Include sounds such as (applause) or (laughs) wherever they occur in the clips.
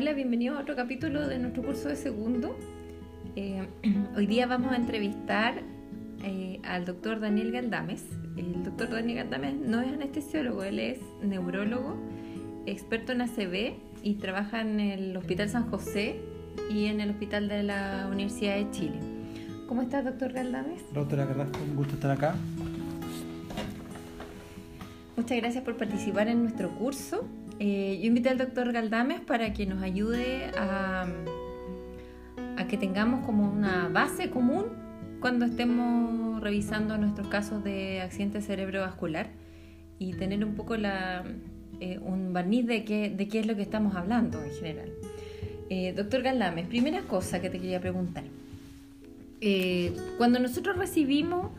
Hola, bienvenidos a otro capítulo de nuestro curso de segundo. Eh, (clears throat) hoy día vamos a entrevistar eh, al doctor Daniel Galdames. El doctor Daniel Galdames no es anestesiólogo, él es neurólogo, experto en ACV y trabaja en el Hospital San José y en el Hospital de la Universidad de Chile. ¿Cómo estás, doctor Galdames? Doctora Carrasco, un gusto estar acá. Muchas gracias por participar en nuestro curso. Eh, yo invité al doctor Galdames para que nos ayude a, a, que tengamos como una base común cuando estemos revisando nuestros casos de accidente cerebrovascular y tener un poco la, eh, un barniz de qué, de qué es lo que estamos hablando en general. Eh, doctor Galdames, primera cosa que te quería preguntar. cuando nosotros recibimos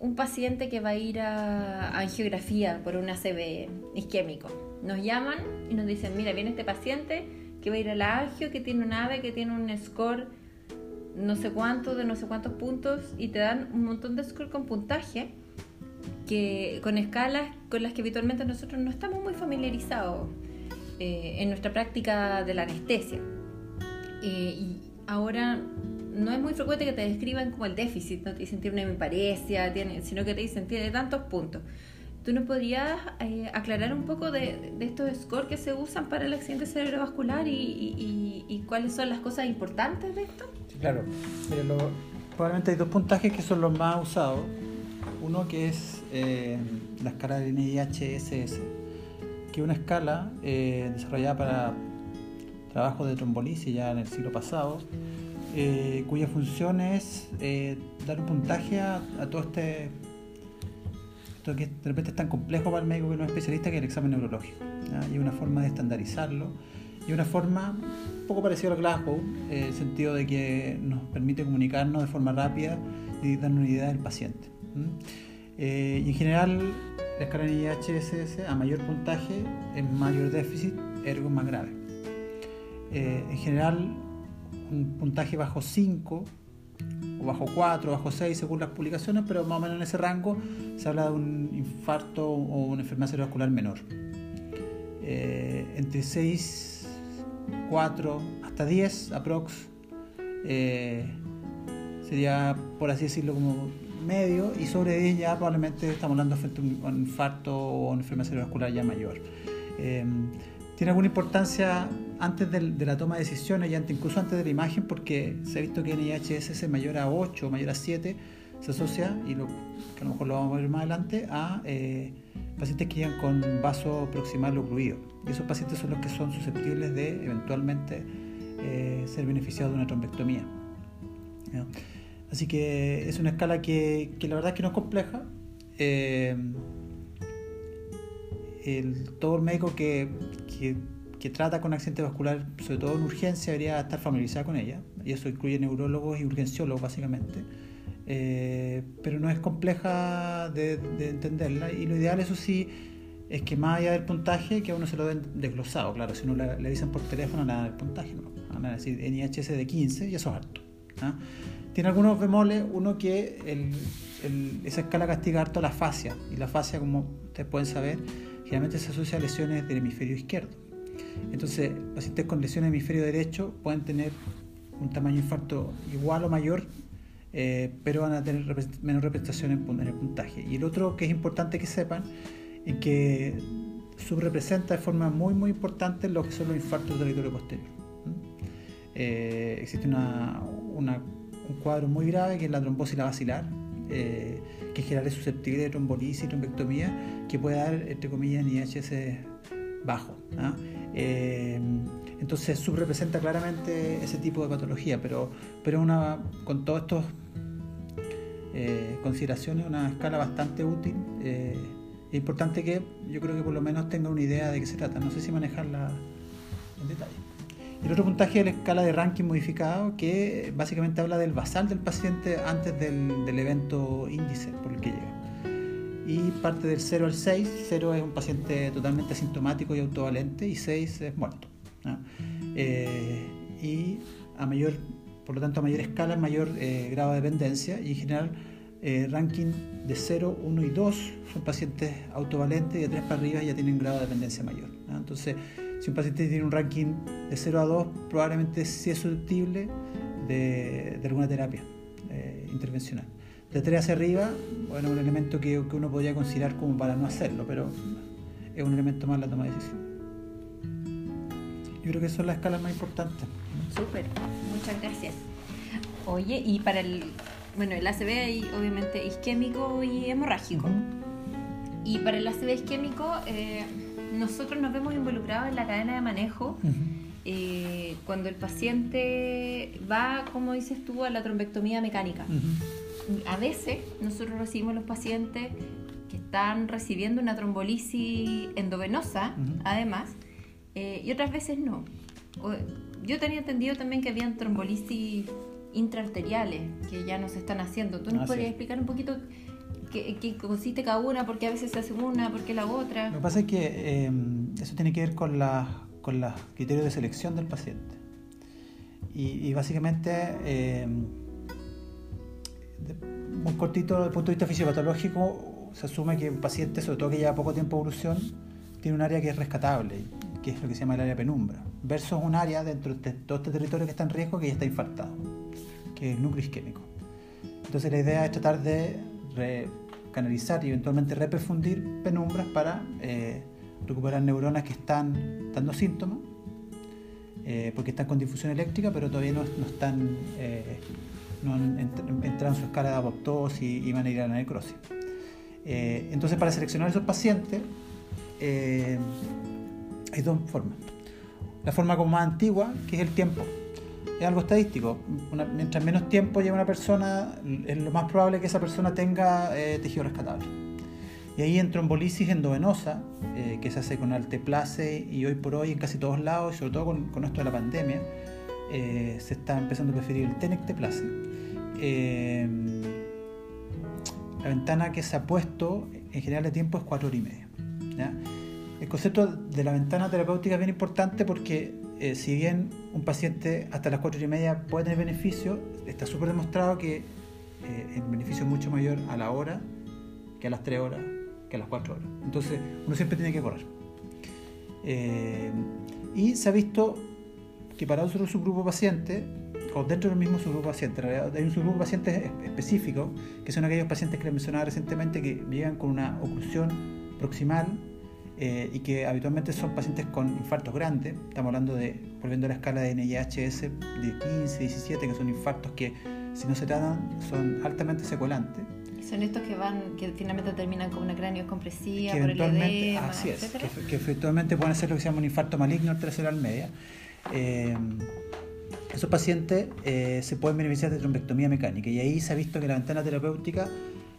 un paciente que va a ir a, angiografía por un ACV isquémico. Nos llaman y nos dicen, mira, viene este paciente que va a ir a la angio, que tiene un AVE, que tiene un score no sé cuánto, de no sé cuántos puntos, y te dan un montón de score con puntaje, que, con escalas con las que habitualmente nosotros no estamos muy familiarizados eh, en nuestra práctica de la anestesia. Eh, y ahora no es muy frecuente que te describan como el déficit, no te dicen tiene una hemiparesia, tiene, sino que te dicen tiene tantos puntos. ¿Tú nos podrías eh, aclarar un poco de, estos scores que se usan para el accidente cerebrovascular y, cuáles son las cosas importantes de esto? Claro. probablemente hay dos puntajes que son los más usados. Uno que es eh, la escala de NIH-SS, que es una escala eh, desarrollada para trabajo de trombolisis ya en el siglo pasado, eh, cuya función es eh, dar un puntaje a, todo este esto que de repente es tan complejo para el médico que no es especialista que es el examen neurológico y una forma de estandarizarlo y una forma un poco parecida a Glasgow en el sentido de que nos permite comunicarnos de forma rápida y darnos una idea del paciente eh, y en general la escala IHSS a mayor puntaje es mayor déficit ergo más grave. En general un puntaje bajo 5 o bajo 4, bajo 6 según las publicaciones, pero más o menos en ese rango se habla de un infarto o una enfermedad cerebrovascular menor. Eh, entre 6, 4 hasta 10 aprox eh, sería por así decirlo como medio y sobre 10 ya probablemente estamos hablando de un infarto o una enfermedad cerebrovascular ya mayor. Eh, tiene alguna importancia antes de, la toma de decisiones y incluso antes de la imagen, porque se ha visto que en IHSS mayor a 8 o mayor a 7 se asocia, y que a lo mejor lo vamos a ver más adelante, a eh, pacientes que llegan con vaso proximal ocluido. Y esos pacientes son los que son susceptibles de eventualmente eh, ser beneficiados de una trombectomía. Así que es una escala que, la verdad es que no es compleja. Eh, el, todo el médico que, que, trata con accidente vascular, sobre todo en urgencia, debería estar familiarizado con ella. Y eso incluye neurólogos y urgenciólogos, básicamente. Eh, pero no es compleja de, entenderla. Y lo ideal, eso sí, es que más allá del puntaje, que a uno se lo den desglosado. Claro, si uno le, dicen por teléfono, nada del puntaje, no. Van a decir NIHS de 15 y eso es alto. Tiene algunos bemoles, uno que esa escala castiga harto la fascia. Y la fascia, como ustedes pueden saber, generalmente se asocia a lesiones del hemisferio izquierdo. Entonces, pacientes con lesiones del hemisferio derecho pueden tener un tamaño de infarto igual o mayor, eh, pero van a tener menos representación en, el puntaje. Y el otro que es importante que sepan es que subrepresenta de forma muy muy importante lo que son los infartos del territorio posterior. Eh, existe una, un cuadro muy grave que es la trombosis la vacilar, eh, que en general es susceptible de trombolisis y trombectomía, que puede dar, entre comillas, IHS bajo. ¿ah? Eh, entonces subrepresenta claramente ese tipo de patología, pero, pero una, con todas estas eh, consideraciones, una escala bastante útil. es importante que yo creo que por lo menos tenga una idea de qué se trata. No sé si manejarla en detalle. El otro puntaje es la escala de ranking modificado, que básicamente habla del basal del paciente antes del, del evento índice por el que llega. Y parte del 0 al 6. 0 es un paciente totalmente asintomático y autovalente y 6 es muerto. Eh, y a mayor, por lo tanto, a mayor escala, mayor eh, grado de dependencia y en general eh, ranking de 0, 1 y 2 son pacientes autovalentes y de 3 para arriba ya tienen grado de dependencia mayor. Entonces, Si un paciente tiene un ranking de 0 a 2, probablemente sí es susceptible de, de alguna terapia eh, intervencional. De 3 hacia arriba, bueno, un elemento que, que, uno podría considerar como para no hacerlo, pero es un elemento más la toma de decisión. Yo creo que son las escalas más importantes. Súper, muchas gracias. Oye, y para el, bueno, el ACV hay obviamente isquémico y hemorrágico. Y para el ACV isquémico, eh, nosotros nos vemos involucrados en la cadena de manejo. Eh, cuando el paciente va, como dices tú, a la trombectomía mecánica. A veces nosotros recibimos los pacientes que están recibiendo una trombolisis endovenosa, además, eh, y otras veces no. Yo tenía entendido también que habían trombolisis intraarteriales que ya no se están haciendo. ¿Tú nos podrías explicar un poquito qué, consiste cada una? ¿Por qué a veces se hace una? ¿Por qué la otra? Lo que pasa es que em, eso tiene que ver con, la, con los criterios de selección del paciente. Y, básicamente, em, muy cortito desde el punto de vista fisiopatológico, se asume que un paciente, sobre todo que lleva poco tiempo de evolución, tiene un área que es rescatable, que es lo que se llama el área penumbra, versus un área dentro de todo este territorio que está en riesgo que ya está infartado que es el núcleo isquémico. Entonces la idea es tratar de canalizar y eventualmente reperfundir penumbras para eh, recuperar neuronas que están dando síntomas, eh, porque están con difusión eléctrica, pero todavía no, están, eh, no han entrado en su escala de apoptosis y, van a ir a la necrosis. entonces para seleccionar esos pacientes hay dos formas. La forma como más antigua, que es el tiempo es algo estadístico. mientras menos tiempo lleva una persona, es lo más probable que esa persona tenga eh, tejido rescatable. Y ahí en trombolisis endovenosa, eh, que se hace con alteplase y hoy por hoy en casi todos lados, y sobre todo con, esto de la pandemia, eh, se está empezando a preferir el tenecteplase. la ventana que se ha puesto en general de tiempo es 4 horas y media. El concepto de la ventana terapéutica es bien importante porque eh, si bien un paciente hasta las 4 y media puede tener beneficio, está súper demostrado que eh, el beneficio es mucho mayor a la hora que a las 3 horas, que a las 4 horas. Entonces, uno siempre tiene que correr. Eh, y se ha visto que para otro subgrupo paciente, o dentro del mismo subgrupo paciente, hay un subgrupo paciente específico, que son aquellos pacientes que les mencionaba recientemente que llegan con una oclusión proximal eh, y que habitualmente son pacientes con infartos grandes. Estamos hablando de, volviendo a la escala de NIHS, de 15, 17, que son infartos que si no se tratan son altamente secuelantes. Son estos que van, que finalmente terminan con una cráneo compresiva por el edema, así es, que, efectivamente pueden ser lo que se llama un infarto maligno al media. Eh, esos pacientes eh, se pueden beneficiar de trombectomía mecánica y ahí se ha visto que la ventana terapéutica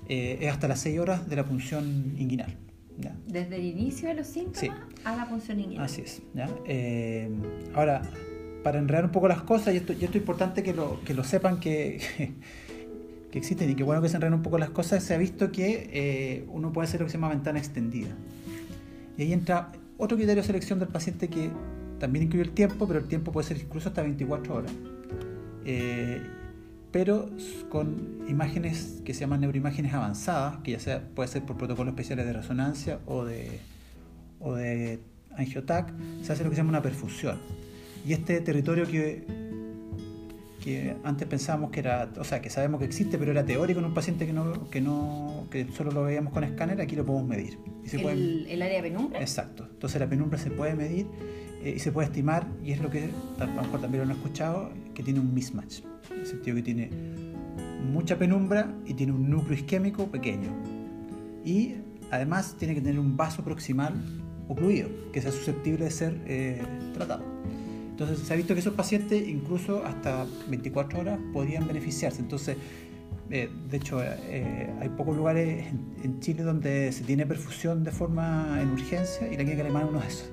es hasta las 6 horas de la punción inguinal. Desde el inicio de los síntomas a la punción inguinal. Así es. Eh, ahora, para enredar un poco las cosas, y esto, es importante que lo, que lo sepan que, (laughs) que, existen y que bueno que se enreden un poco las cosas, se ha visto que eh, uno puede hacer lo que se llama ventana extendida. Y ahí entra otro criterio de selección del paciente que también incluye el tiempo, pero el tiempo puede ser incluso hasta 24 horas. Eh, pero con imágenes que se llaman neuroimágenes avanzadas, que ya sea, puede ser por protocolos especiales de resonancia o de, o de angiotac, se hace lo que se llama una perfusión. Y este territorio que, que antes pensábamos que era, o sea, que sabemos que existe, pero era teórico en un paciente que no, que no, que solo lo veíamos con escáner, aquí lo podemos medir. Y ¿El, ¿El, área de penumbra? Exacto. Entonces la penumbra se puede medir eh, y se puede estimar, y es lo que a lo mejor también lo han escuchado, que tiene un mismatch en el sentido que tiene mucha penumbra y tiene un núcleo isquémico pequeño. Y además tiene que tener un vaso proximal ocluido, que sea susceptible de ser eh, tratado. Entonces se ha visto que esos pacientes incluso hasta 24 horas podían beneficiarse. Entonces, eh, de hecho, eh, hay pocos lugares en, Chile donde se tiene perfusión de forma en urgencia y la clínica alemana uno de esos.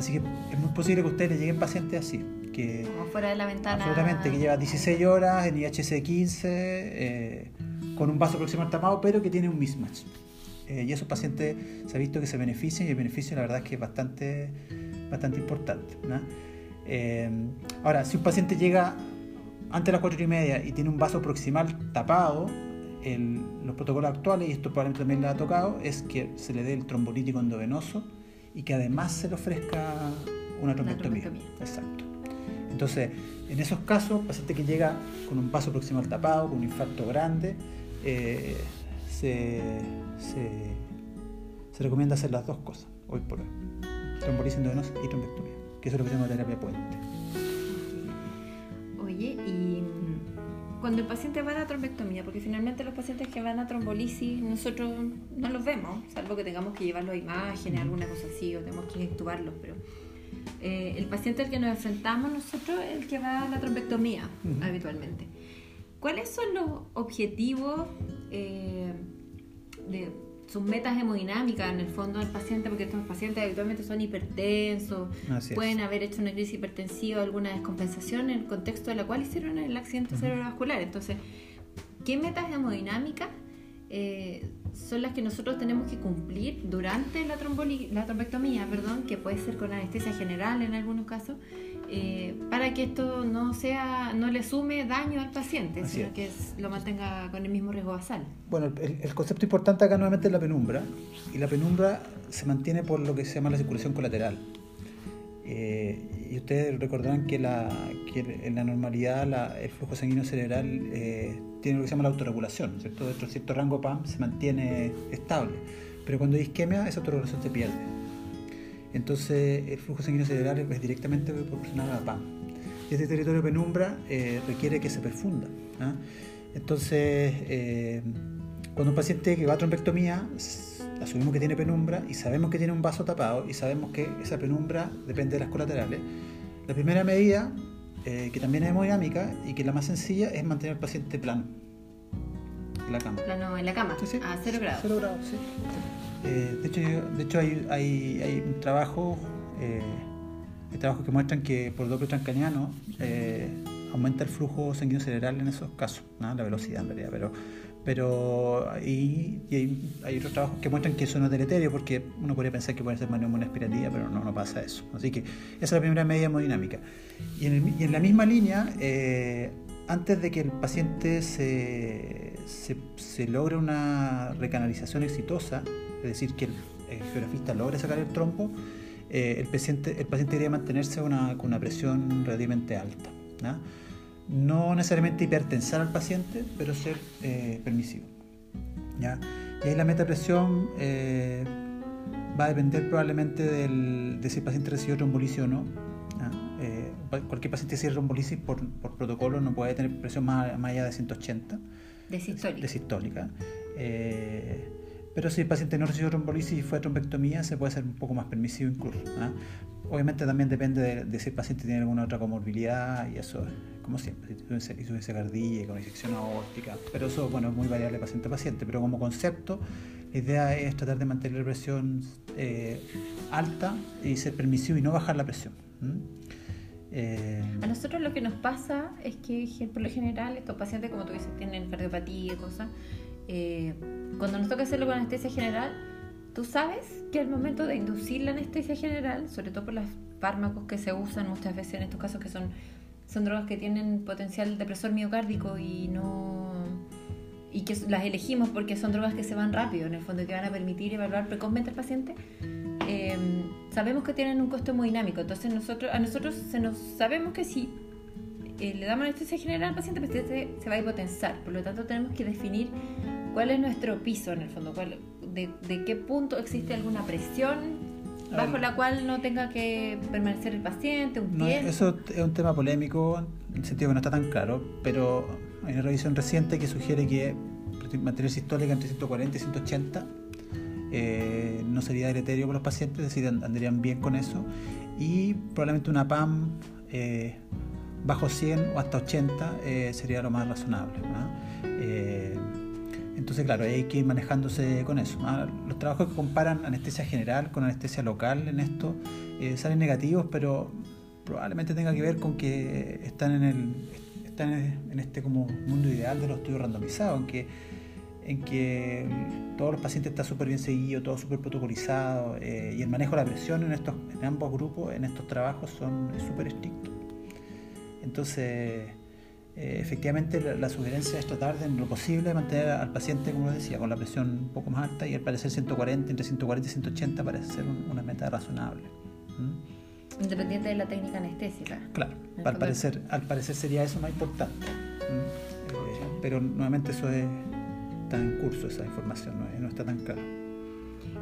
Así que es muy posible que a ustedes les lleguen pacientes así que... Como fuera de la ventana. Absolutamente, que lleva 16 horas en IHC 15, eh, con un vaso proximal tapado, pero que tiene un mismatch. Eh, y esos pacientes se ha visto que se benefician y el beneficio la verdad es que es bastante, bastante importante. Eh, ahora, si un paciente llega antes de las 4 y media y tiene un vaso proximal tapado, los protocolos actuales, y esto probablemente también le ha tocado, es que se le dé el trombolítico endovenoso y que además se le ofrezca una trombectomía. Exacto. Entonces, en esos casos, paciente que llega con un paso proximal tapado, con un infarto grande, eh, se, se, recomienda hacer las dos cosas, hoy por hoy. Trombolisis endovenosa y trombectomía, que eso es lo que se llama terapia puente. Oye, y cuando el paciente va a la trombectomía, porque finalmente los pacientes que van a trombolisis nosotros no los vemos, salvo que tengamos que llevarlos a imágenes, alguna cosa así, o tenemos que intubarlos, pero eh, el paciente al que nos enfrentamos nosotros es el que va a la trombectomía habitualmente. ¿Cuáles son los objetivos eh, de sus metas hemodinámicas en el fondo del paciente? Porque estos pacientes habitualmente son hipertensos, pueden haber hecho una crisis hipertensiva, alguna descompensación en el contexto de la cual hicieron el accidente cerebrovascular. Entonces, ¿qué metas hemodinámicas eh, son las que nosotros tenemos que cumplir durante la, la trombectomía, perdón, que puede ser con anestesia general en algunos casos, eh, para que esto no sea, no le sume daño al paciente, sino que lo mantenga con el mismo riesgo basal. Bueno, el, concepto importante acá nuevamente es la penumbra, y la penumbra se mantiene por lo que se llama la circulación colateral. Eh, y ustedes recordarán que, la, que en la normalidad el flujo sanguíneo cerebral eh, tiene lo que se llama la autorregulación, ¿cierto? Dentro de cierto rango PAM se mantiene estable, pero cuando hay isquemia esa autorregulación se pierde. Entonces el flujo sanguíneo cerebral es directamente proporcional a la PAM. Y este territorio penumbra eh, requiere que se perfunda. ¿ah? Entonces, eh, cuando un paciente que va a trombectomía, asumimos que tiene penumbra y sabemos que tiene un vaso tapado y sabemos que esa penumbra depende de las colaterales. La primera medida eh, que también es hemodinámica y que la más sencilla es mantener al paciente plano en la cama. Plano en la cama, a cero grados. Cero grados, sí. Eh, de hecho, de hecho hay, hay, hay un eh, hay trabajos que muestran que por doble transcraniano eh, aumenta el flujo sanguíneo cerebral en esos casos, la velocidad en realidad, pero pero y, hay, hay, otros trabajos que muestran que eso no es deleterio porque uno podría pensar que puede ser maniobra aspirativa pero no, no pasa eso. Así que esa es la primera medida hemodinámica. Y en, la misma línea antes de que el paciente se, se, logre una recanalización exitosa es decir que el, geografista logre sacar el trompo eh, el, paciente, el paciente debería mantenerse con una presión relativamente alta ¿no? no necesariamente hipertensar al paciente, pero ser eh, permisivo. ¿ya? Y ahí la metapresión eh, va a depender probablemente del, de si el paciente recibió trombolisis o no. Eh, cualquier paciente que recibe trombolisis por, por, protocolo no puede tener presión más, allá de 180. De sistólica. De sistólica. pero si el paciente no recibió trombolisis y fue a trombectomía, se puede ser un poco más permisivo incluso. Obviamente también depende de, de, si el paciente tiene alguna otra comorbilidad y eso como siempre, si tuviese cardíaca, una disección aórtica, pero eso bueno, es muy variable paciente a paciente, pero como concepto la idea es tratar de mantener la presión eh, alta y ser permisivo y no bajar la presión. Eh, a nosotros lo que nos pasa es que por lo general estos pacientes, como tú dices, tienen cardiopatía y cosas, eh, cuando nos toca hacerlo con anestesia general, tú sabes que al momento de inducir la anestesia general, sobre todo por los fármacos que se usan muchas veces en estos casos que son son drogas que tienen potencial depresor miocárdico y no y que las elegimos porque son drogas que se van rápido, en el fondo que van a permitir evaluar precozmente al paciente. Em, sabemos que tienen un costo hemodinámico, entonces nosotros a nosotros se nos sabemos que si eh, le damos anestesia general al paciente, el paciente se va a hipotensar, por lo tanto tenemos que definir cuál es nuestro piso en el fondo, cuál, de, de qué punto existe alguna presión bajo la cual no tenga que permanecer el paciente un tiempo. Eso es un tema polémico, en el sentido que no está tan claro, pero hay una revisión reciente que sugiere que mantener sistólica entre 140 y 180 eh, no sería deleterio para los pacientes, es decir, andarían bien con eso, y probablemente una PAM eh, bajo 100 o hasta 80 eh, sería lo más razonable. Entonces, claro, hay que ir manejándose con eso. ¿ah? Los trabajos que comparan anestesia general con anestesia local en esto eh, salen negativos, pero probablemente tenga que ver con que están en el están en este como mundo ideal de los estudios randomizados, en que, en que todos los pacientes están súper bien seguidos, todo súper protocolizado, eh, y el manejo de la presión en, estos, en ambos grupos, en estos trabajos, son súper estrictos. Entonces, eh, efectivamente la, sugerencia es tratar de en lo posible mantener al paciente, como decía, con la presión un poco más alta y al parecer 140, entre 140 y 180 parece ser una meta razonable. Independiente de la técnica anestésica. Claro, al parecer, al parecer sería eso más importante. Eh, pero nuevamente eso está en curso, esa información, no, no está tan claro.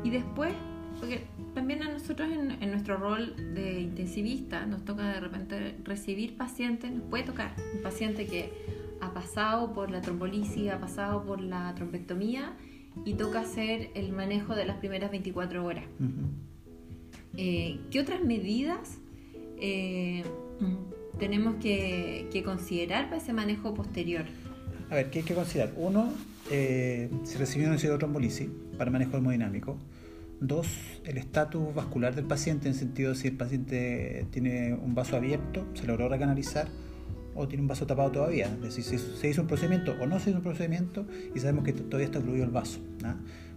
Y después, porque también a nosotros en, nuestro rol de intensivista nos toca de repente recibir pacientes, nos puede tocar un paciente que ha pasado por la trombolisis, ha pasado por la trombectomía y toca hacer el manejo de las primeras 24 horas. Eh, ¿Qué otras medidas eh, tenemos que, considerar para ese manejo posterior? A ver, ¿qué hay que considerar? Uno, eh, si recibió un trombolisis para manejo hemodinámico. Dos, el estatus vascular del paciente, en sentido si el paciente tiene un vaso abierto, se logró recanalizar, o tiene un vaso tapado todavía. Es decir, si se hizo un procedimiento o no se hizo un procedimiento y sabemos que todavía está ocluido el vaso.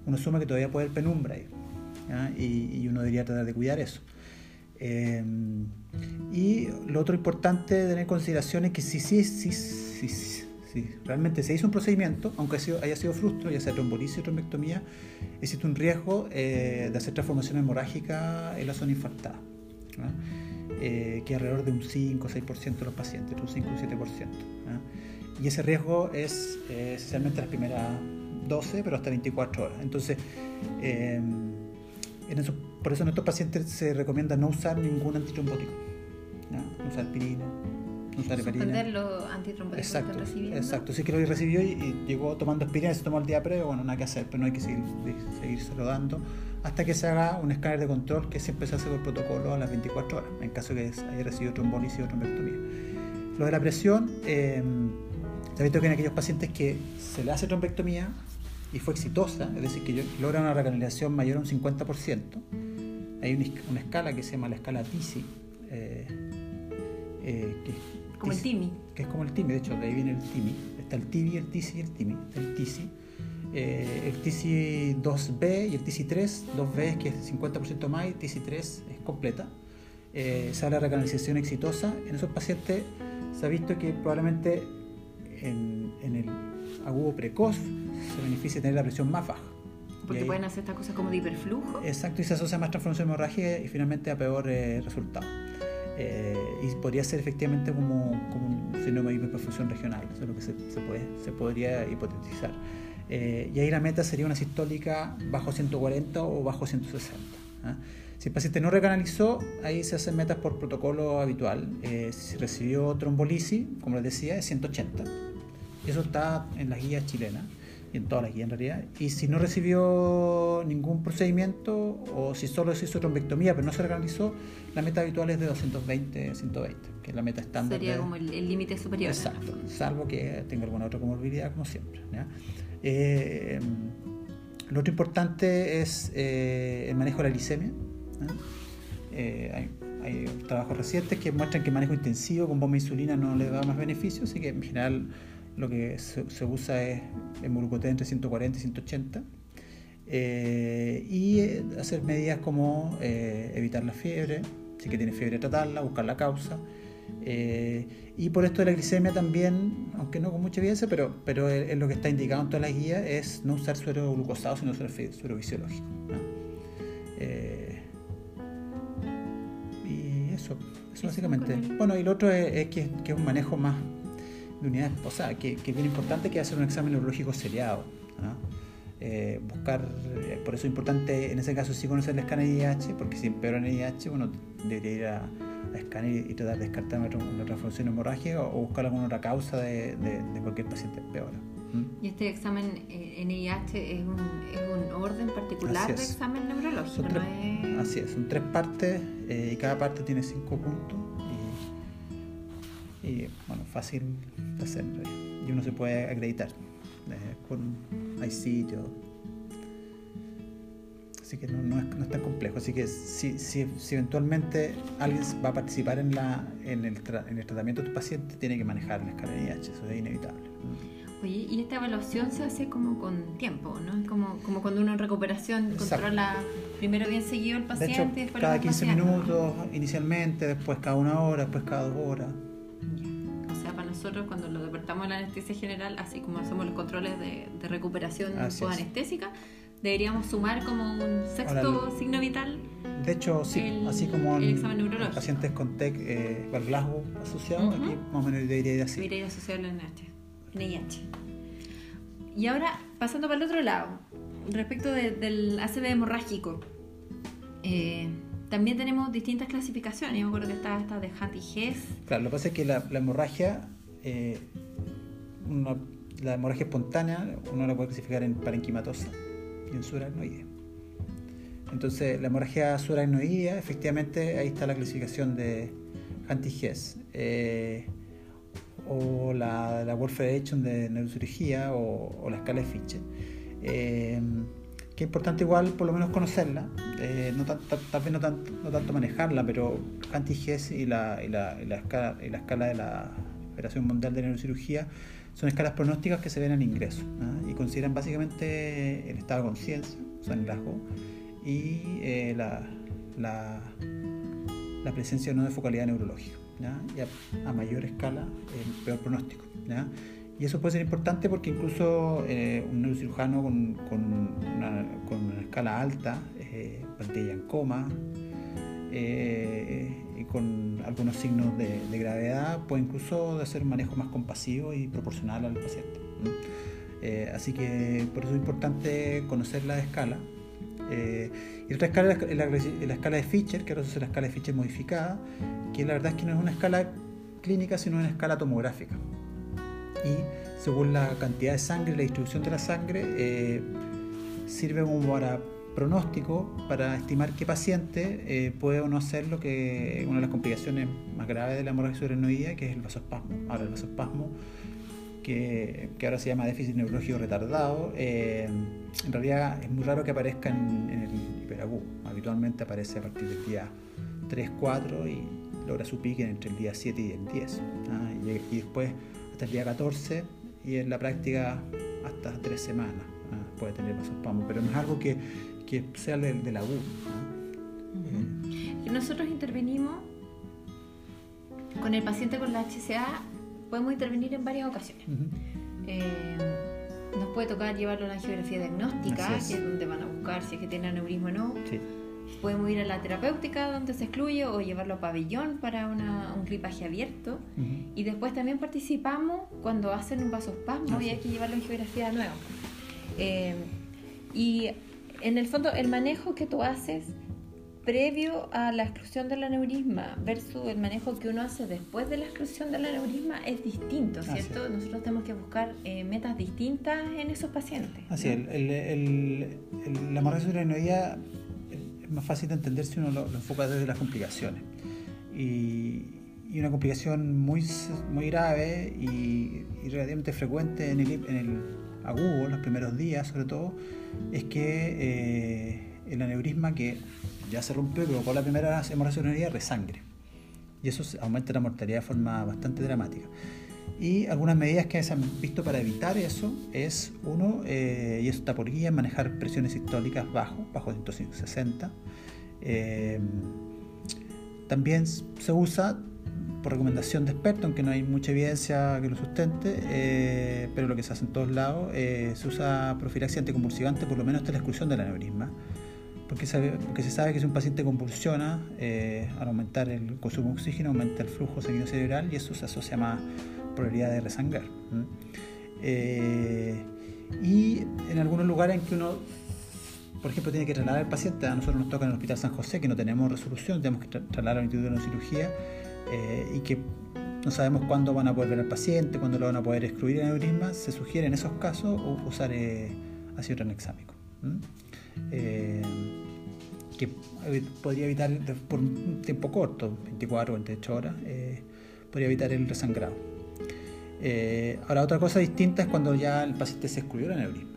Uno asume que todavía puede haber penumbra ahí y, uno debería tratar de cuidar eso. Eh, y lo otro importante de tener en consideración es que si, si, si, si si realmente se hizo un procedimiento, aunque haya sido frustro, ya sea trombolisis o trombectomía, existe un riesgo eh, de hacer transformación hemorrágica en la zona infartada, eh, que alrededor de un 5 o 6% de los pacientes, un 5 o 7%. Y ese riesgo es eh, esencialmente las primeras 12, pero hasta 24 horas. Entonces, en por eso en estos pacientes se recomienda no usar ningún antitrombótico, no usar pirina, Suspender los antitrombóticos exacto, que recibiendo. Exacto, sí que lo recibió y, llegó tomando aspirina, se tomó el día previo, bueno, nada que hacer, pero no hay que seguir, seguírselo dando hasta que se haga un escáner de control que siempre se hace por protocolo a las 24 horas, en caso que haya recibido trombolisis o trombectomía. Lo de la presión, eh, se ha visto que en aquellos pacientes que se le hace trombectomía y fue exitosa, es decir, que logran una recanalización mayor a un 50%, hay una, escala que se llama la escala TISI, eh, eh, que como el TIMI. Que es como el TIMI, de hecho, de ahí viene el TIMI. Está el TIBI, el TISI y el TIMI. El TISI. Eh, el TISI 2B y el TISI 3, 2B que es 50% más y el TISI 3 es completa. Eh, sale la recanalización exitosa. En esos pacientes se ha visto que probablemente en, el agudo precoz se beneficia tener la presión más baja. Porque pueden hacer estas cosas como de hiperflujo. Exacto, y se asocia más transformación hemorragia y finalmente a peor eh, resultado. Eh, y podría ser efectivamente como, como un síndrome de hiperperfusión regional, eso es lo que se, se, puede, se podría hipotetizar. Eh, y ahí la meta sería una sistólica bajo 140 o bajo 160. ¿ah? Si el paciente no recanalizó, ahí se hacen metas por protocolo habitual. Eh, si recibió trombolisis, como les decía, es 180. Eso está en las guías chilenas en todas las guías en realidad. Y si no recibió ningún procedimiento o si solo se hizo trombectomía pero no se realizó, la meta habitual es de 220 120, que es la meta estándar. Sería como el límite superior. Exacto, salvo que tenga alguna otra comorbilidad, como siempre. Eh, lo otro importante es eh, el manejo de la glicemia. Eh, hay, hay, trabajos recientes que muestran que el manejo intensivo con bomba de insulina no le da más beneficios, así que en general lo que se, usa es el entre 140 y 180. Eh, y eh, hacer medidas como eh, evitar la fiebre, si que tiene fiebre tratarla, buscar la causa. y por esto de la glicemia también, aunque no con mucha evidencia, pero, pero es, lo que está indicado en todas las guías, es no usar suero glucosado, sino suero, suero fisiológico. y eso, eso básicamente. Bueno, y lo otro es, que, que es un manejo más de unidades, o sea, que, que es bien importante que hacer un examen neurológico seriado. Eh, buscar, eh, por eso es importante en ese caso sí conocer el escáner IDH, porque si empeora en IDH, uno debería ir a, escáner y tratar de descartar una, transformación hemorrágica o, buscar alguna otra causa de, de, de cualquier paciente empeora. ¿Mm? ¿Y este examen en IDH es un, es un orden particular de examen neurológico? Así es, son tres partes eh, y cada parte tiene cinco puntos y bueno, fácil de hacer. Y uno se puede acreditar eh, con hay sitios. Así que no, no, es, no, es, tan complejo. Así que si, si, si, eventualmente alguien va a participar en, la, en, el, en el tratamiento de tu paciente tiene que manejar la escala de IH eso es inevitable. Oye, y esta evaluación se hace como con tiempo, ¿no? Como, como cuando uno en recuperación controla primero bien seguido el paciente, de hecho, cada 15 minutos inicialmente, después cada una hora, después cada dos horas nosotros cuando lo despertamos en la anestesia general, así como hacemos los controles de, de recuperación Así es. anestésica, deberíamos sumar como un sexto Ahora, el- signo vital. De hecho, sí, El- así como el en, en pacientes con TEC eh, o al Glasgow asociado, Ujú. aquí más o menos debería ir así. Debería ir asociado NH, NIH. Y ahora, pasando para el otro lado, respecto de- del ACV hemorrágico, eh, también tenemos distintas clasificaciones. Yo me acuerdo que estaba esta de y Hess. Claro, lo que pasa es que la, la hemorragia, eh, la hemorragia espontánea, uno la puede clasificar en parenquimatosa y en subaracnoidea. Entonces, la hemorragia subaracnoidea, efectivamente, ahí está la clasificación de Hunt y Hess. Eh, o la, la World Federation de Neurocirugía o, la escala de Fischer. Eh, que es importante igual por lo menos conocerla, eh, no tal vez no, tanto manejarla, pero Hunt y Hess y la, y, la, y la y la escala de la Federación Mundial de Neurocirugía son escalas pronósticas que se ven al ingreso ¿ah? y consideran básicamente el estado de conciencia, o Glasgow, y eh, la, la, la presencia o no de focalidad neurológica. ¿ya? Y a, a mayor escala, el peor pronóstico. ¿ya? Y eso puede ser importante porque incluso eh, un neurocirujano con, con, una, con una escala alta, eh, pantalla en coma, eh, y con algunos signos de, de gravedad, puede incluso hacer un manejo más compasivo y proporcional al paciente. Eh, así que por eso es importante conocer la escala. Eh, y otra escala es la, la- la escala de Fischer, que ahora usa la escala de Fischer modificada, que la verdad es que no es una escala clínica, sino una escala tomográfica. Y según la cantidad de sangre y la distribución de la sangre, eh, sirve como para pronóstico para estimar qué paciente eh, puede o no hacer lo que una de las complicaciones más graves de la hemorragia subaracnoidea, que es el vasospasmo. Ahora, el vasospasmo, que, que ahora se llama déficit neurológico retardado, eh, en realidad es muy raro que aparezca en, el hiperagudo. Habitualmente aparece a partir del día 3, 4 y logra su pique entre el día 7 y el 10. ¿ah? Y, y después hasta el día 14 y en la práctica hasta 3 semanas ¿ah? puede tener vasospasmo, pero no es algo que, que sea del, del agudo. ¿ah? Eh, Y nosotros intervenimos con el paciente con la HCA, podemos intervenir en varias ocasiones. ujú. Eh, nos puede tocar llevarlo a la angiografía diagnóstica, Así que es. es donde van a buscar si es que tiene aneurisma o no. Sí. Podemos ir a la terapéutica, donde se excluye, o llevarlo a pabellón para una- un clipaje abierto. ujú. Y después también participamos cuando hacen un vasospasmo Así y hay es. que llevarlo a angiografía de nuevo. Eh, y en el fondo, el manejo que tú haces previo a la exclusión del aneurisma versus el manejo que uno hace después de la exclusión del aneurisma es distinto, Así ¿cierto? Nosotros tenemos que buscar eh, metas distintas en esos pacientes. Así, ¿no? el, el, el- la hemorragia subaracnoidea es más fácil de entender si uno lo, lo enfoca desde las complicaciones. Y, y una complicación muy, muy grave y, y relativamente frecuente en el, en el agudo, en los primeros días sobre todo, es que eh, el aneurisma que ya se rompió provocó la primera hemorragia subaracnoidea resangre. Y eso aumenta la mortalidad de forma bastante dramática. Y algunas medidas que se han visto para evitar eso es, uno, eh, y eso está por guía, manejar presiones sistólicas bajo, bajo 160. Eh, también se usa, por recomendación de expertos, aunque no hay mucha evidencia que lo sustente, eh, pero lo que se hace en todos lados, eh, se usa profilaxia anticonvulsivante por lo menos hasta la exclusión del aneurisma. Porque, sabe- porque se sabe que si un paciente convulsiona, eh, al aumentar el consumo de oxígeno, aumenta el flujo sanguíneo cerebral y eso se asocia más probabilidad de resangrar. ¿m? Eh, y en algunos lugares en que uno, por ejemplo, tiene que trasladar al paciente, a nosotros nos toca en el Hospital San José, que no tenemos resolución, tenemos que tra- trasladar al Instituto de Neurocirugía eh, y que no sabemos cuándo van a poder ver al paciente, cuándo lo van a poder excluir en aneurisma, se sugiere en esos casos usar eh, ácido tranexámico. ¿m? Eh, que podría evitar por un tiempo corto, 24 o 28 horas, eh, podría evitar el resangrado. Eh, ahora, otra cosa distinta es cuando ya el paciente se excluyó el aneurisma.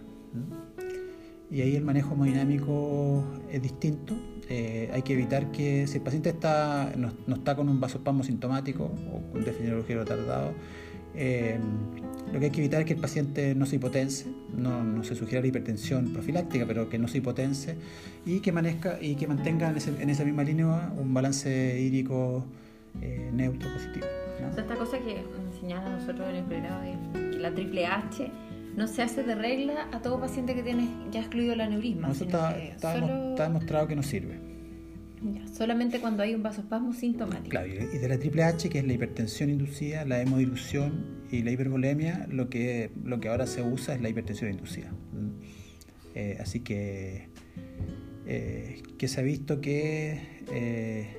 Y ahí el manejo hemodinámico es distinto. Eh, hay que evitar que si el paciente está, no, no está con un vasospasmo sintomático o con neurológico retardado, eh, lo que hay que evitar es que el paciente no se hipotense, no, no se sugiere la hipertensión profiláctica, pero que no se hipotense y que, manezca, y que mantenga en, ese- en esa misma línea un balance hídrico eh, neutro positivo. esta cosa que enseñaban a nosotros en el pregrado de la triple H no se hace de regla a todo paciente que tiene ya excluido el aneurisma. No, eso está, que está solo- demo- está demostrado que no sirve. ya, solamente cuando hay un vasospasmo sintomático. Claro, y de la triple H, que es la hipertensión inducida, la hemodilución y la hipervolemia, lo que, lo que ahora se usa es la hipertensión inducida. ¿m? Eh, así que, eh, que se ha visto que, eh,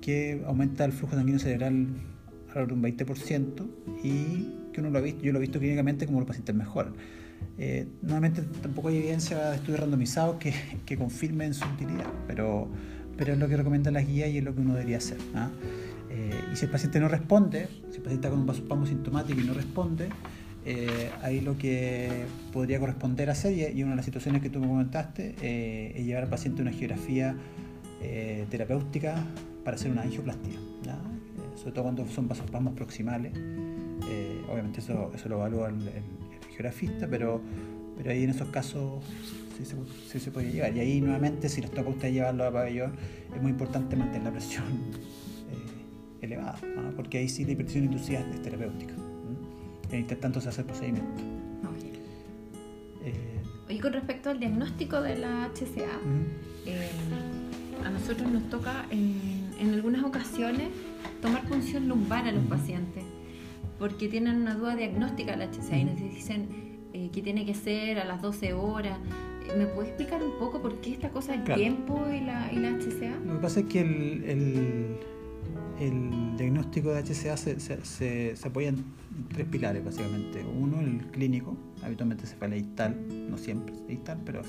que aumenta el flujo sanguíneo cerebral alrededor de un 20% y que uno lo ha visto, yo lo he visto clínicamente como los pacientes mejoran. Eh, tampoco hay evidencia de estudios randomizados que, que confirmen su utilidad, pero, pero es lo que recomienda la guía y es lo que uno debería hacer. ¿ah? Eh, y si el paciente no responde, si el paciente está con un vasospasmo sintomático y no responde, eh, ahí lo que podría corresponder a hacer, y una de las situaciones que tú me comentaste, eh, es llevar al paciente una geografía eh, terapéutica para hacer una angioplastía, ¿ya? Eh, sobre todo cuando son vasospasmos proximales. Obviamente eso, eso lo evalúa el, el- geografista, pero, pero ahí en esos casos sí se, sí se puede llegar. Y ahí nuevamente, si les toca a ustedes llevarlo a pabellón, es muy importante mantener la presión eh, elevada, ¿no? porque ahí sí la hipertensión inducida es terapéutica. ¿m? E intentando se hace el procedimiento. Ok. Eh, Oye, con respecto al diagnóstico de la HCA, eh, a nosotros nos toca en, en algunas ocasiones tomar punción lumbar a los pacientes porque tienen una duda diagnóstica de la HCA y nos dicen eh, que tiene que ser a las 12 horas. Eh, ¿Me puede explicar un poco por qué esta cosa del Claro. tiempo y la, y la HCA? Lo que pasa es que el, el- el diagnóstico de HCA se, se- se- se apoya en tres pilares, básicamente. Uno, el clínico, habitualmente cefalea distal, no siempre distal, pero.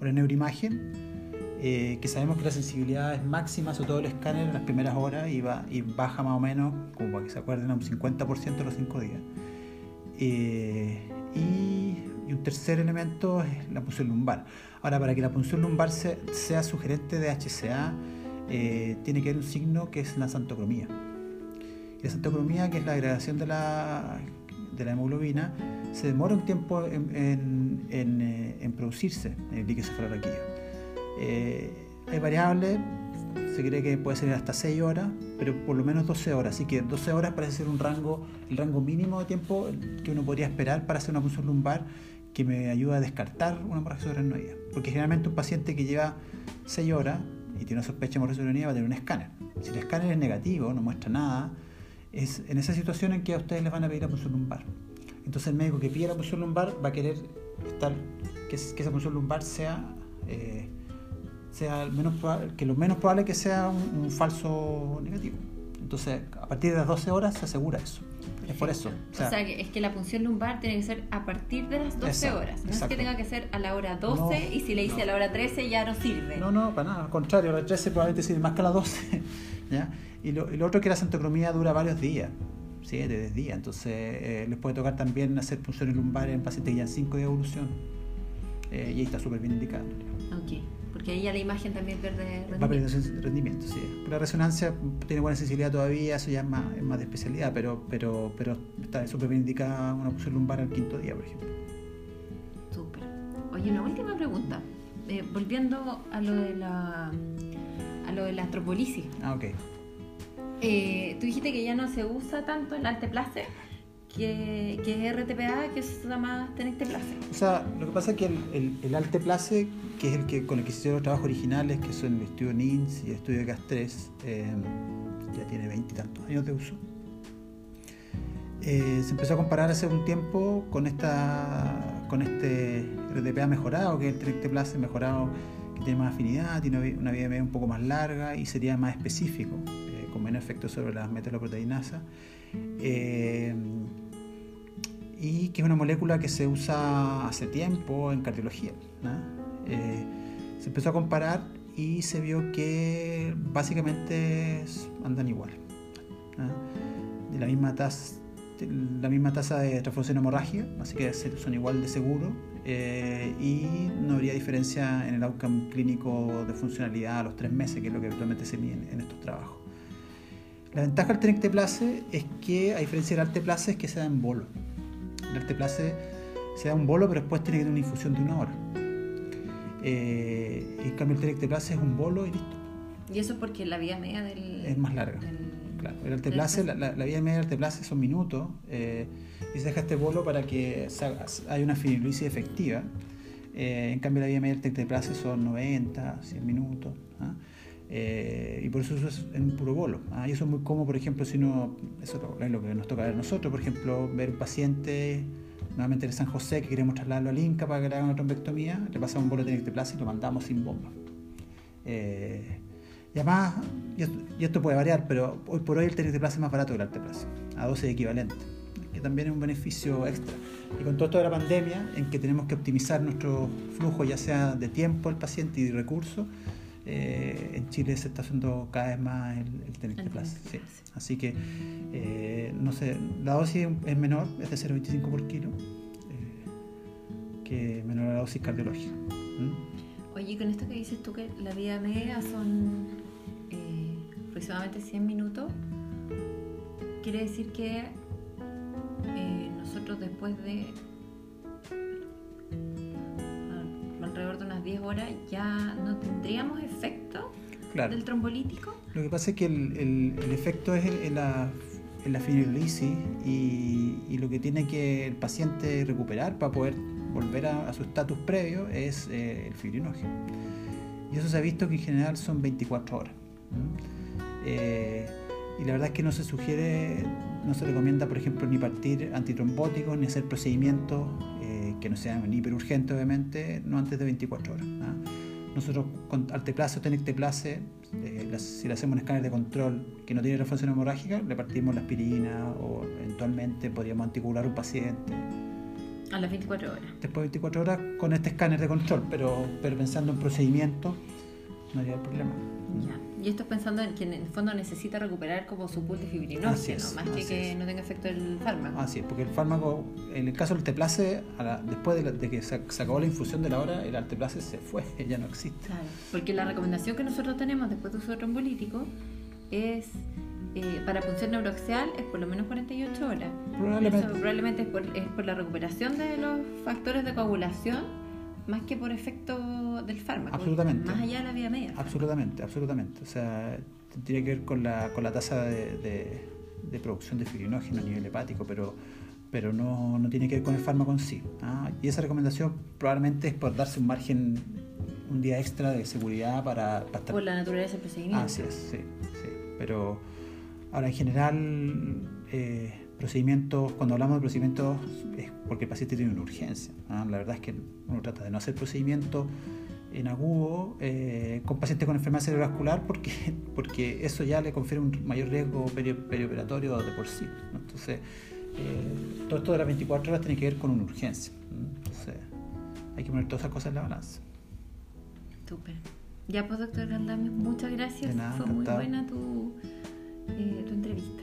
O la neuroimagen, eh, que sabemos que la sensibilidad es máxima, sobre todo el escáner en las primeras horas y, va, y baja más o menos, como para que se acuerden, a un 50% a los 5 días. Eh, y, un tercer elemento es la punción lumbar. Ahora, para que la punción lumbar se- sea sugerente de HCA, eh, tiene que haber un signo que es la santocromía. La santocromía, que es la degradación de la, de la hemoglobina, se demora un tiempo en, en producirse en el líquido cefalorraquídeo. Eh, hay variables, se cree que puede ser hasta 6 horas, pero por lo menos 12 horas. Así que 12 horas parece ser un rango, el rango mínimo de tiempo que uno podría esperar para hacer una punción lumbar que me ayuda a descartar una hemorragia subaracnoidea. Porque generalmente un paciente que lleva 6 horas y tiene una sospecha de hemorragia va a tener un escáner. Si el escáner es negativo, no muestra nada, es en esa situación en que a ustedes les van a pedir la punción lumbar. Entonces el médico que pide la punción lumbar va a querer estar, que, es- que esa punción lumbar sea, eh, sea el menos que lo menos probable que sea un, un falso negativo. Entonces a partir de las 12 horas se asegura eso. Es por eso. O sea, que es que la punción lumbar tiene que ser a partir de las 12 Exacto, horas. No es exacto. que tenga que ser a la hora 12 No, y si le dice no. a la hora 13 ya no sirve. No, no, para nada, al contrario, la 13 probablemente sirve más que la 12. (laughs) ¿ya? Y, lo, y lo otro es que la santocromía dura varios días, 7, 10 días, entonces eh, les puede tocar también hacer punciones lumbares en pacientes que ya 5 días de evolución. Eh, y ahí está súper bien indicado. Ok, porque ahí ya la imagen también pierde Va rendimiento. perdiendo rendimiento, sí. Pero la resonancia tiene buena sensibilidad todavía, eso ya es más, es más de especialidad, pero, pero, pero está súper bien indicada una punción lumbar al quinto día, por ejemplo. Súper. Oye, una última pregunta. Eh, volviendo a lo de la a lo de la antropolisis. Ah, ok. Eh, tú dijiste que ya no se usa tanto el alteplase, que, que es RTPA, que se usa más tenecteplase. O sea, lo que pasa es que el, el, el alteplase, que es el que con el que hicieron los trabajos originales, que son el estudio NINS y el estudio CAS3, eh, ya tiene veintitantos años de uso. Eh, se empezó a comparar hace un tiempo con esta con este RTPA mejorado, que es el tenecteplase mejorado, que tiene más afinidad, tiene una vida media un poco más larga y sería más específico, eh, con menos efecto sobre las metaloproteinasas. Eh, y que es una molécula que se usa hace tiempo en cardiología. ¿no? Eh, se empezó a comparar y se vio que básicamente andan igual. ¿no? De la misma tasa la misma tasa de transfusión hemorragia, así que son igual de seguros eh, y no habría diferencia en el outcome clínico de funcionalidad a los tres meses, que es lo que habitualmente se mide en estos trabajos. La ventaja del tenecteplase es que, a diferencia del alteplase, es que se da en bolo. El arteplase se da un bolo, pero después tiene que tener una infusión de una hora. Eh, en cambio, el tenecteplase es un bolo y listo. Y eso porque la vía media del... Es más larga. claro, el alteplase, la, la, vía media del alteplase son minutos eh, y se deja este bolo para que haya una fibrosis efectiva. Eh, en cambio, la vía media del alteplase son 90, 100 minutos. ¿ah? Eh, y por eso es en puro bolo. ¿ah? Y eso es muy cómodo, por ejemplo, si no, eso es lo que nos toca ver nosotros, por ejemplo, ver un paciente nuevamente de San José que queremos trasladarlo al Inca para que le hagan una trombectomía, le pasamos un bolo de plaza y lo mandamos sin bomba. Eh, y además, y esto, puede variar, pero hoy por hoy el plaza es más barato que el arteplaza, a 12 equivalente, que también es un beneficio extra. Y con todo esto de la pandemia, en que tenemos que optimizar nuestro flujo, ya sea de tiempo del paciente y de recursos, eh, en Chile se está haciendo cada vez más el, el plaza. Sí. Así que, eh, no sé, la dosis es menor, es de 0,25 por kilo, eh, que menor la dosis cardiológica. Oye, con esto que dices tú que la vida media son aproximadamente 100 minutos, quiere decir que nosotros después de alrededor de unas 10 horas, ya no tendríamos efecto del trombolítico. Lo que pasa es que el, el, efecto es en, la, en la y, y, lo que tiene que el paciente recuperar para poder volver a, su estatus previo es eh, el fibrinógeno. Y eso se ha visto que en general son 24 horas. Eh, y la verdad es que no se sugiere, no se recomienda, por ejemplo, ni partir antitrombóticos ni hacer procedimientos que no sean hiperurgentes, obviamente, no antes de 24 horas. ¿ah? Nosotros con alteplase o tenecteplase, eh, si le hacemos un escáner de control que no tiene refunción hemorrágica, le partimos la aspirina o eventualmente podríamos anticoagular un paciente. A las 24 horas. Después de 24 horas con este escáner de control, pero, pero pensando en procedimientos no habría problema. Ya. Y esto es pensando en que en el fondo necesita recuperar como su pool de fibrinógeno, más que que no tenga efecto el fármaco. Así es, porque el fármaco, en el caso del alteplase, después de, que se, acabó la infusión de la hora, el alteplase se fue, (laughs) ya no existe. Claro, porque la recomendación que nosotros tenemos después de uso trombolítico es eh, para punción neuroaxial es por lo menos 48 horas. Probablemente. probablemente es por, es por la recuperación de los factores de coagulación más que por efecto del fármaco. Absolutamente. Más allá de la vía media. Absolutamente, absolutamente. O sea, tiene que ver con la, con la tasa de, de, producción de fibrinógeno a nivel hepático, pero, pero no, no, tiene que ver con el fármaco en sí. ¿ah? Y esa recomendación probablemente es por darse un margen, un día extra de seguridad para, para estar... Por la naturaleza del procedimiento. Así es, sí, sí. Pero ahora en general... Eh, procedimientos, cuando hablamos de procedimientos es porque el paciente tiene una urgencia. ¿ah? La verdad es que uno trata de no hacer procedimientos en agudo eh, con pacientes con enfermedad cerebrovascular porque, (laughs) porque eso ya le confiere un mayor riesgo perioperatorio de por sí. Entonces, eh, todo esto de las 24 horas tiene que ver con una urgencia. Entonces, hay que poner todas esas cosas en la balanza. Estupendo. Ya pues, doctor Galdame, muchas gracias. Fue muy buena tu, eh, tu entrevista.